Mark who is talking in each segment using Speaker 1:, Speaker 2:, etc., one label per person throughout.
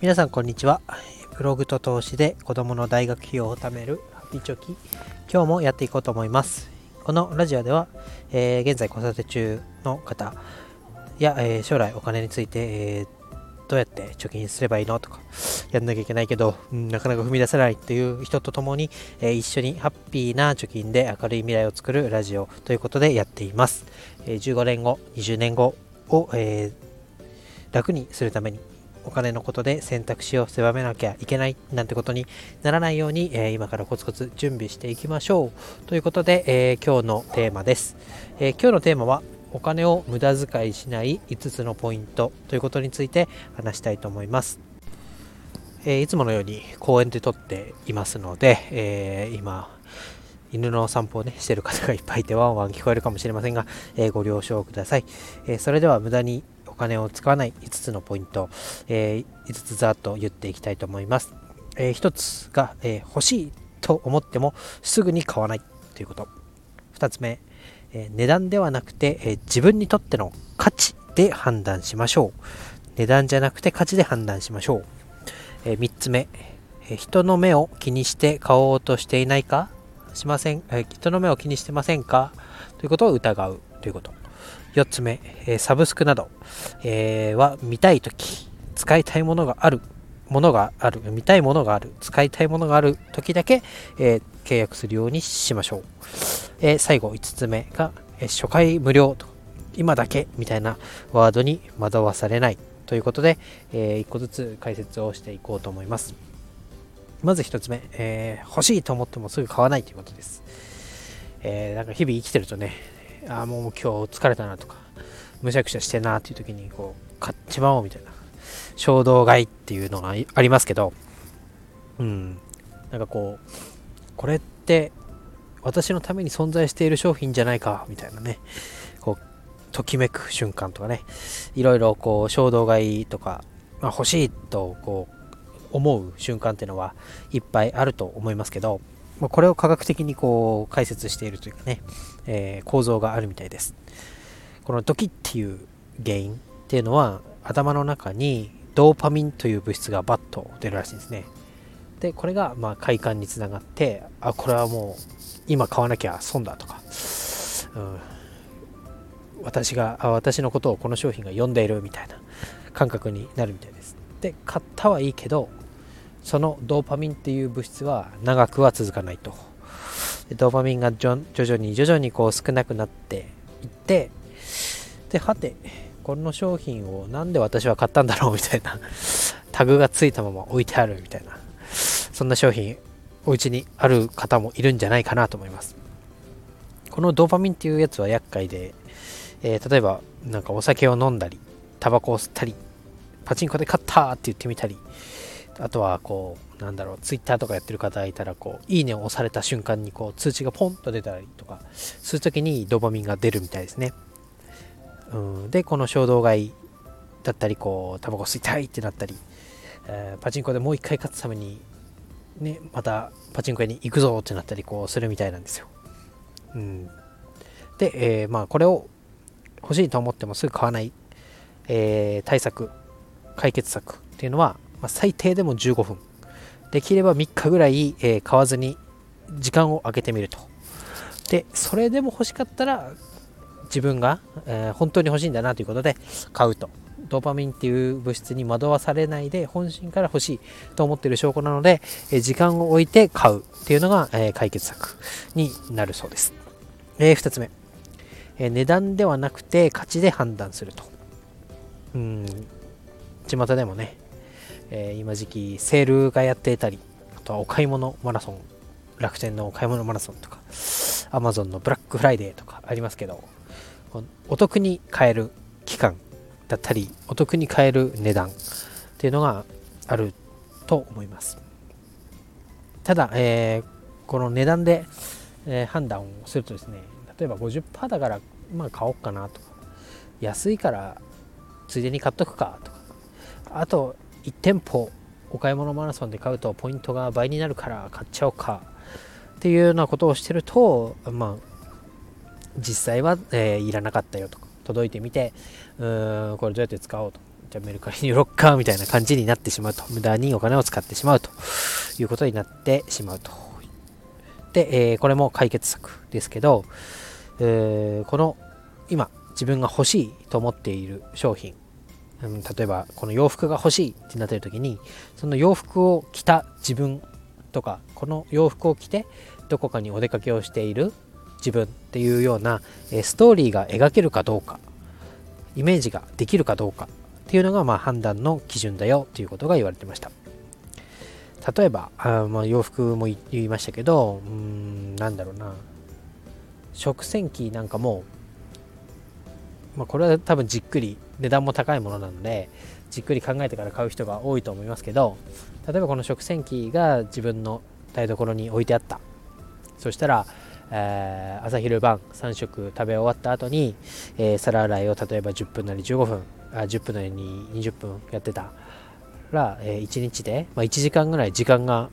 Speaker 1: 皆さんこんにちは。ブログと投資で子供の大学費用を貯めるハッピーチョキ。今日もやっていこうと思います。このラジオでは、えー、現在子育て中の方や、えー、将来お金について、えーどうやって貯金すればいいのとか、やんなきゃいけないけど、うん、なかなか踏み出せないっていう人と共に、えー、一緒にハッピーな貯金で明るい未来を作るラジオということでやっています。えー、15年後、20年後を、え、楽にするために、お金のことで選択肢を狭めなきゃいけないなんてことにならないように、えー、今からコツコツ準備していきましょう。ということで、えー、今日のテーマです、えー、今日のテーマはお金を無駄遣いしない5つのポイントということについて話したいと思います。え、いつものように公園で撮っていますので、え、今、犬の散歩をね、してる方がいっぱいいてワンワン聞こえるかもしれませんが、え、ご了承ください。えそれでは無駄に金を使わない5つのポイント、え5つざっと言っていきたいと思います。え1つが、え欲しいと思ってもすぐに買わないということ。2つ目、え値段ではなくて、え自分にとっての価値で判断しましょう。値段じゃなくて価値で判断しましょう。え3つ目、え人の目を気にして買おうとしていないかしません、え人の目を気にしてませんかということを疑うということ。4つ目、えサブスクなど、えー、は見たいとき、使いたいものがある、ものがある、見たいものがある、使いたいものがあるときだけ、えー、契約するようにしましょう。えー、最後5つ目が、えー、初回無料と今だけみたいなワードに惑わされないということで、えー、1個ずつ解説をしていこうと思いますまず1つ目、えー、欲しいと思ってもすぐ買わないということです、えー、なんか日々生きてるとねああもう今日疲れたなとかむしゃくしゃしてなっていう時にこう買っちまおうみたいな衝動買いっていうのがありますけどうん。なんかこうこれって私のために存在している商品じゃないかみたいなね。こうときめく瞬間とかね。いろいろこう衝動買いとか、まあ、欲しいとこう思う瞬間っていうのはいっぱいあると思いますけど、まあ、これを科学的にこう解説しているというかね、えー、構造があるみたいです。このドキっていう原因っていうのは頭の中にドーパミンという物質がバッと出るらしいんですね。でこれがまあ快感につながってあこれはもう今買わなきゃ損だとか、うん、私があ私のことをこの商品が読んでいるみたいな感覚になるみたいです。で買ったはいいけどそのドーパミンっていう物質は長くは続かないとドーパミンが徐々に徐々にこう少なくなっていってではてこの商品をなんで私は買ったんだろうみたいなタグがついたまま置いてあるみたいなそんな商品お家にある方もいるんじゃないかなと思います。このドーパミンっていうやつは厄介で、えー、例えばなんかお酒を飲んだり、タバコを吸ったり、パチンコで勝ったって言ってみたり、あとはこう、なんだろう、ツイッターとかやってる方がいたら、こう、いいねを押された瞬間にこう通知がポンと出たりとか、そういう時にドーパミンが出るみたいですね。うん、で、この衝動買いだったり、こう、タバコ吸いたいってなったり、えー、パチンコでもう一回勝つためにね、またパチンコ屋に行くぞってなったりこうするみたいなんですよ。うん、で、えー、まあこれを欲しいと思ってもすぐ買わない、えー、対策解決策っていうのは、まあ、最低でも15分できれば3日ぐらい、えー、買わずに時間を空けてみるとでそれでも欲しかったら自分が、えー、本当に欲しいんだなということで買うとドーパミンっていう物質に惑わされないで本心から欲しいと思っている証拠なので、え時間を置いて買うっていうのが、え解決策になるそうです。えー、2つ目、え値段ではなくて価値で判断すると。うん、巷でもね、えー、今時期セールがやっていたり、あとはお買い物マラソン、楽天のお買い物マラソンとか、アマゾンのブラックフライデーとかありますけど、お得に買える期間だったりお得に買える値段っていうのがあると思います。ただ、えー、この値段で、えー、判断をするとですね例えば50%だからまあ買おうかなとか安いからついでに買っとくかとかあと1店舗お買い物マラソンで買うとポイントが倍になるから買っちゃおうか。っていうようなことをしてるとまあ実際は、えー、いらなかったよとか届いてみてうーんこれどうやって使おうと。じゃあメルカリに売ろっかみたいな感じになってしまうと。無駄にお金を使ってしまうということになってしまうと。で、えー、これも解決策ですけど、えー、この今自分が欲しいと思っている商品、うん、例えばこの洋服が欲しいってなってる時にその洋服を着た自分とかこの洋服を着てどこかにお出かけをしている自分っていうようなストーリーが描けるかどうかイメージができるかどうかっていうのがまあ判断の基準だよということが言われてました。例えばあまあ洋服も言いましたけどうんなんだろうな。食洗機なんかも、まあ、これは多分じっくり値段も高いものなのでじっくり考えてから買う人が多いと思いますけど例えばこの食洗機が自分の台所に置いてあった。そしたら、えー、朝昼晩3食食べ終わった後に、えー、皿洗いを例えば10分なり15分あ10分なりに20分やってたら、えー、1日で、まあ、1時間ぐらい時間が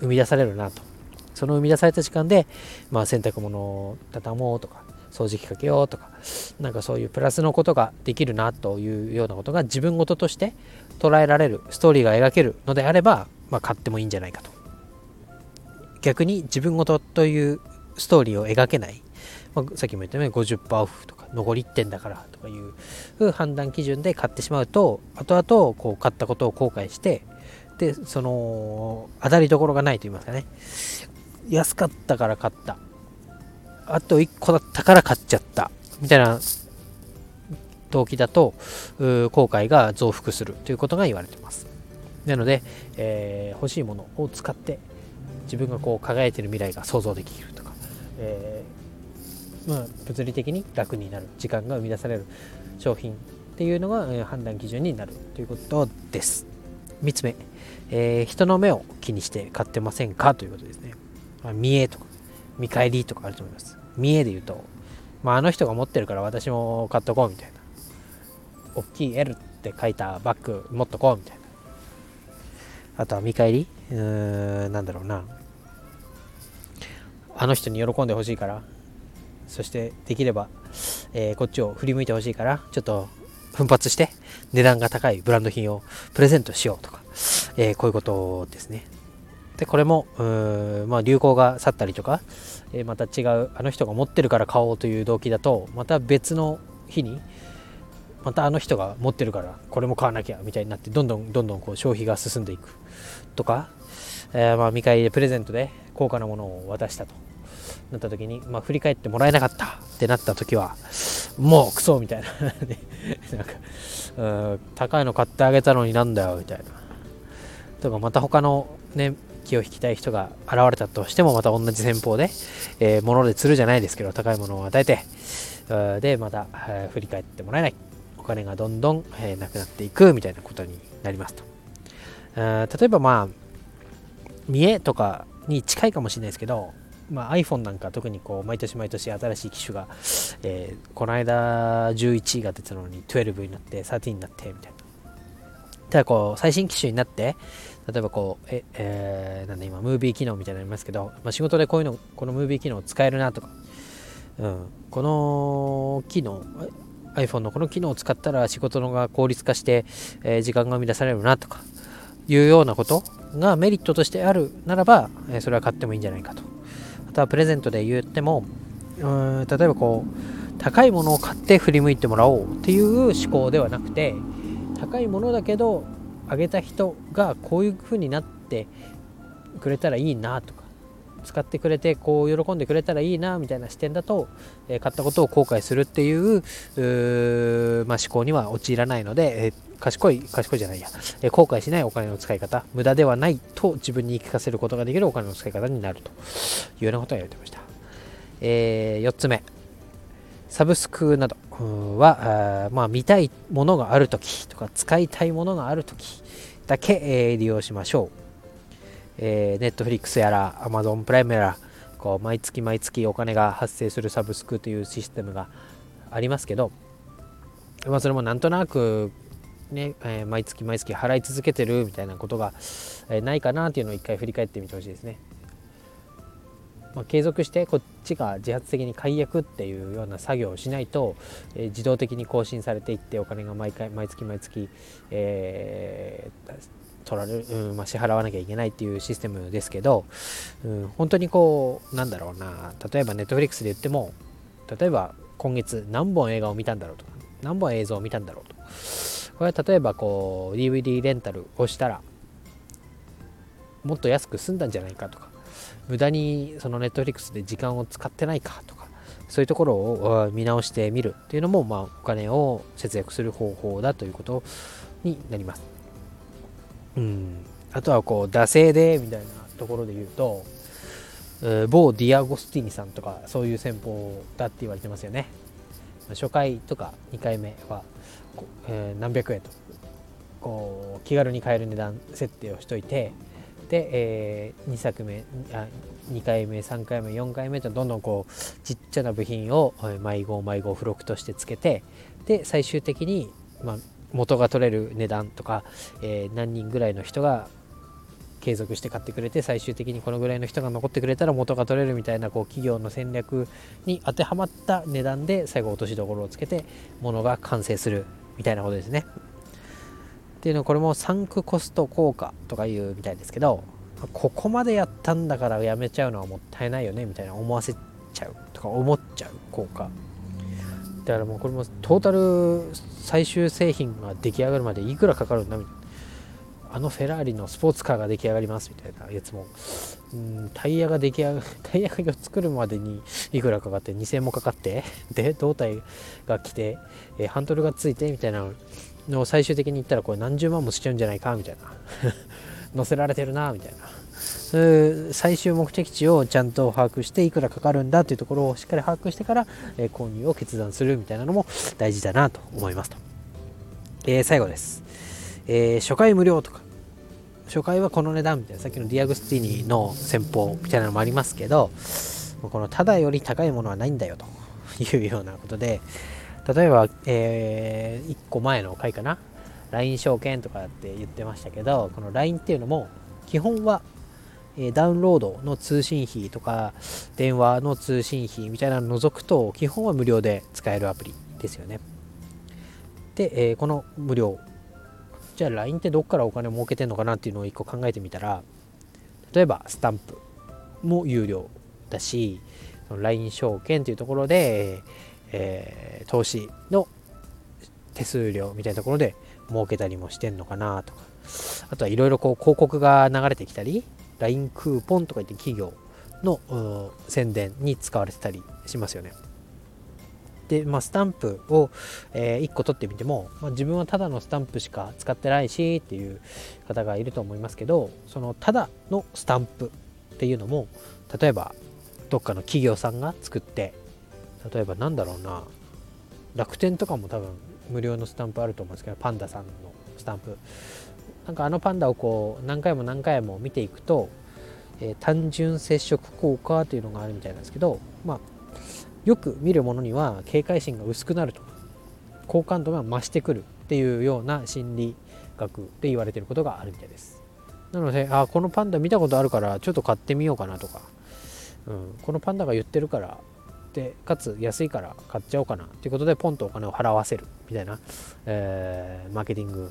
Speaker 1: 生み出されるなと。その生み出された時間で、まあ、洗濯物を畳もうとか掃除機かけようとかなんかそういうプラスのことができるなというようなことが自分事として捉えられるストーリーが描けるのであれば、まあ、買ってもいいんじゃないかと。逆に自分事というストーリーを描けない、まあ、さっきも言ったように50%オフとか残り1点だからとかいう判断基準で買ってしまうと後々こう買ったことを後悔してでその当たりどころがないと言いますかね。安かったから買った。あと1個だったから買っちゃった。みたいな動機だと後悔が増幅するということが言われてます。なので、えー、欲しいものを使って自分がこう輝いてる未来が想像できるとか、えー、まあ、物理的に楽になる時間が生み出される商品っていうのが、えー、判断基準になるということです。3つ目、えー、人の目を気にして買ってませんかということですね、見栄とか見返りとかあると思います。見栄で言うと、まあ、あの人が持ってるから私も買っとこうみたいな。大きい L って書いたバッグ持っとこうみたいな。あとは見返りうーんなんだろうな。あの人に喜んでほしいからそしてできれば、えー、こっちを振り向いてほしいからちょっと奮発して値段が高いブランド品をプレゼントしようとか、えー、こういうことですね。でこれもまあ、流行が去ったりとか、えー、また違うあの人が持ってるから買おうという動機だとまた別の日にまたあの人が持ってるからこれも買わなきゃみたいになってどんどんどんどんこう消費が進んでいく。とか、えー、まあ見返りでプレゼントで高価なものを渡したと。なった時に、まあ、振り返ってもらえなかった。ってなった時はもうクソみたいな。なんかうん高いの買ってあげたのになんだよみたいな。とかまた他のね気を引きたい人が現れたとしてもまた同じ戦法で、えー、物で釣るじゃないですけど高いものを与えてでまた、え、振り返ってもらえない。お金がどんどん、えー、なくなっていくみたいなことになりますと。例えばまあ見栄とかに近いかもしれないですけど、まあ、iPhone なんか特にこう毎年毎年新しい機種が、えー、この間11が出たのに12になって13になってみたいな。ただこう最新機種になって例えばこうえ、えー、なんだ今ムービー機能みたいなのありますけど、まあ、仕事でこういうのこのムービー機能を使えるなとか、うん、この機能 iPhone のこの機能を使ったら仕事のが効率化して、えー、時間が生み出されるなとかいうようなことがメリットとしてあるならば、えー、それは買ってもいいんじゃないかと。あとはプレゼントで言ってもうん例えばこう高いものを買って振り向いてもらおうっていう思考ではなくて高いものだけどあげた人がこういう風になってくれたらいいなとか使ってくれてこう喜んでくれたらいいなみたいな視点だと、え、買ったことを後悔するっていうまあ、思考には陥らないので、え、賢い賢いじゃないや、え、後悔しないお金の使い方。無駄ではないと自分に言い聞かせることができるお金の使い方になるというようなことを言われてました、えー4つ目。サブスクなどは、まあ、見たいものがあるときとか使いたいものがあるときだけ、えー、利用しましょう。えー、ネットフリックスやら Amazon プライムやらこう毎月毎月お金が発生するサブスクというシステムがありますけど、まあ、それもなんとなく、ねえー、毎月毎月払い続けてるみたいなことが、えー、ないかなっていうのを一回振り返ってみてほしいですね。まあ、継続してこっちが自発的に解約っていうような作業をしないと、えー、自動的に更新されていってお金が毎回毎月毎月、えー、取られる、うんまあ、支払わなきゃいけないっていうシステムですけど、うん、本当にこうなんだろうな例えばネットフリックスで言っても例えば今月何本映画を見たんだろうとか何本映像を見たんだろうとこれは例えばこう DVD レンタルをしたらもっと安く済んだんじゃないかとか無駄にそのネットフリックスで時間を使ってないかとかそういうところを見直してみるっていうのも、まあ、お金を節約する方法だということになります。うん、あとはこう惰性でみたいなところで言うと、某ディアゴスティニさんとかそういう戦法だって言われてますよね。初回とか2回目は、えー、何百円とこう気軽に買える値段設定をしといてで、えー、2作目あ2回目3回目4回目とどんどんこうちっちゃな部品を毎号毎号付録としてつけてで最終的に、まあ、元が取れる値段とか、えー、何人ぐらいの人が継続して買ってくれて最終的にこのぐらいの人が残ってくれたら元が取れるみたいなこう企業の戦略に当てはまった値段で最後落としどころをつけて物が完成するみたいなことですね。っていうのはこれもサンクコスト効果とかいうみたいですけどここまでやったんだからやめちゃうのはもったいないよねみたいな思わせちゃうとか思っちゃう効果。だからもうこれもトータル最終製品が出来上がるまでいくらかかるんだみたいな。あのフェラーリのスポーツカーが出来上がりますみたいなやつも。うんタイヤが出来上がるタイヤが作るまでにいくらかかって2000円もかかってで胴体が来て、え、ハンドルがついてみたいなの最終的に言ったらこれ何十万もしちゃうんじゃないかみたいな。乗せられてるなみたいな。そういう最終目的地をちゃんと把握していくらかかるんだというところをしっかり把握してから、えー、購入を決断するみたいなのも大事だなと思いますと、えー、最後です、えー、初回無料とか。初回はこの値段みたいな。さっきのディアグスティーニの戦法みたいなのもありますけどこのただより高いものはないんだよというようなことで例えば、えー、1個前の回かな？LINE 証券とかって言ってましたけどこの LINE っていうのも基本は、え、ダウンロードの通信費とか電話の通信費みたいなのを除くと基本は無料で使えるアプリですよね。で、えー、この無料。じゃあ LINE ってどっからお金を儲けてんのかなっていうのを1個考えてみたら例えばスタンプも有料だし LINE 証券っていうところで、えー、投資の手数料みたいなところで儲けたりもしてんのかなとかあとはいろいろこう広告が流れてきたり LINE クーポンとか言って企業の宣伝に使われてたりしますよね。で、まあ、スタンプを、えー、1個取ってみても、まあ、自分はただのスタンプしか使ってないしっていう方がいると思いますけどそのただのスタンプっていうのも例えばどっかの企業さんが作って例えばなんだろうな。楽天とかも多分無料のスタンプあると思うんですけどパンダさんのスタンプ。なんかあのパンダをこう何回も何回も見ていくと、えー、単純接触効果というのがあるみたいなんですけどまあよく見るものには警戒心が薄くなると。好感度が増してくるっていうような心理学で言われてることがあるみたいです。なのであこのパンダ見たことあるからちょっと買ってみようかなとか、うん、このパンダが言ってるからでかつ安いから買っちゃおうかなということでポンとお金を払わせるみたいな、えー、マーケティング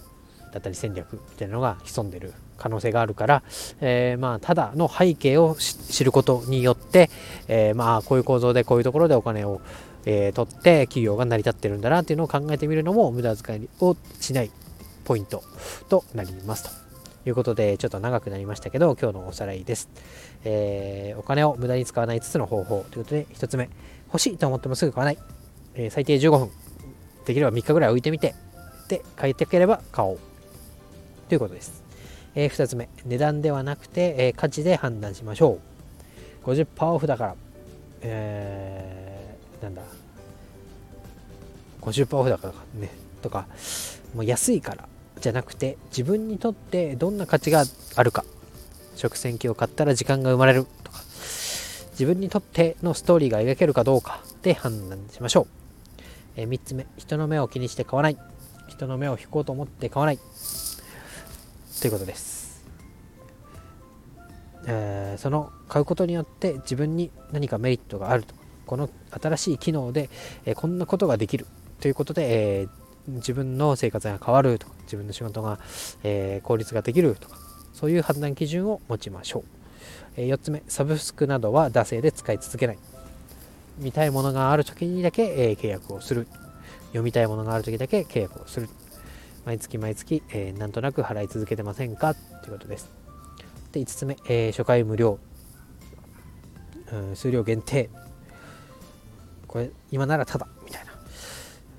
Speaker 1: だったり戦略みたいなのが潜んでる可能性があるから、えー、まあただの背景を知ることによって、えー、まあこういう構造でこういうところでお金を、えー、取って企業が成り立ってるんだなっていうのを考えてみるのも無駄遣いをしないポイントとなりますと。いうことでちょっと長くなりましたけど今日のおさらいです、えー、お金を無駄に使わない5つの方法。ということで1つ目。欲しいと思ってもすぐ買わない、えー、最低15分。できれば3日ぐらい置いてみて。で買いたければ買おう。ということです、えー、2つ目。値段ではなくて、え価値で判断しましょう。50%オフだから。えー、なんだ。50%オフだからね。とか。もう安いから。じゃなくて自分にとってどんな価値があるか。食洗機を買ったら時間が生まれるとか。自分にとってのストーリーが描けるかどうか。で判断しましょう、えー、3つ目。人の目を気にして買わない。人の目を引こうと思って買わない。ということです。えー、その買うことによって自分に何かメリットがあるとこの新しい機能で、えー、こんなことができる。ということで、えー、自分の生活が変わるとか自分の仕事が、え効率ができるとかそういう判断基準を持ちましょう、え4つ目サブスクなどは惰性で使い続けない。見たいものがある時にだけ、え契約をする。読みたいものがある時だけ契約をする。毎月毎月、えー、なんとなく払い続けてませんかということです。で5つ目、えー、初回無料、うん、数量限定。これ今ならただ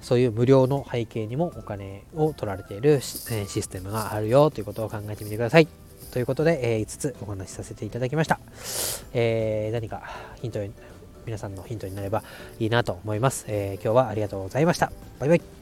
Speaker 1: そういう無料の背景にもお金を取られているシステムがあるよということを考えてみてください。ということで、え、5つお話しさせていただきました、えー、何かヒント皆さんのヒントになればいいなと思います、えー、今日はありがとうございました。バイバイ。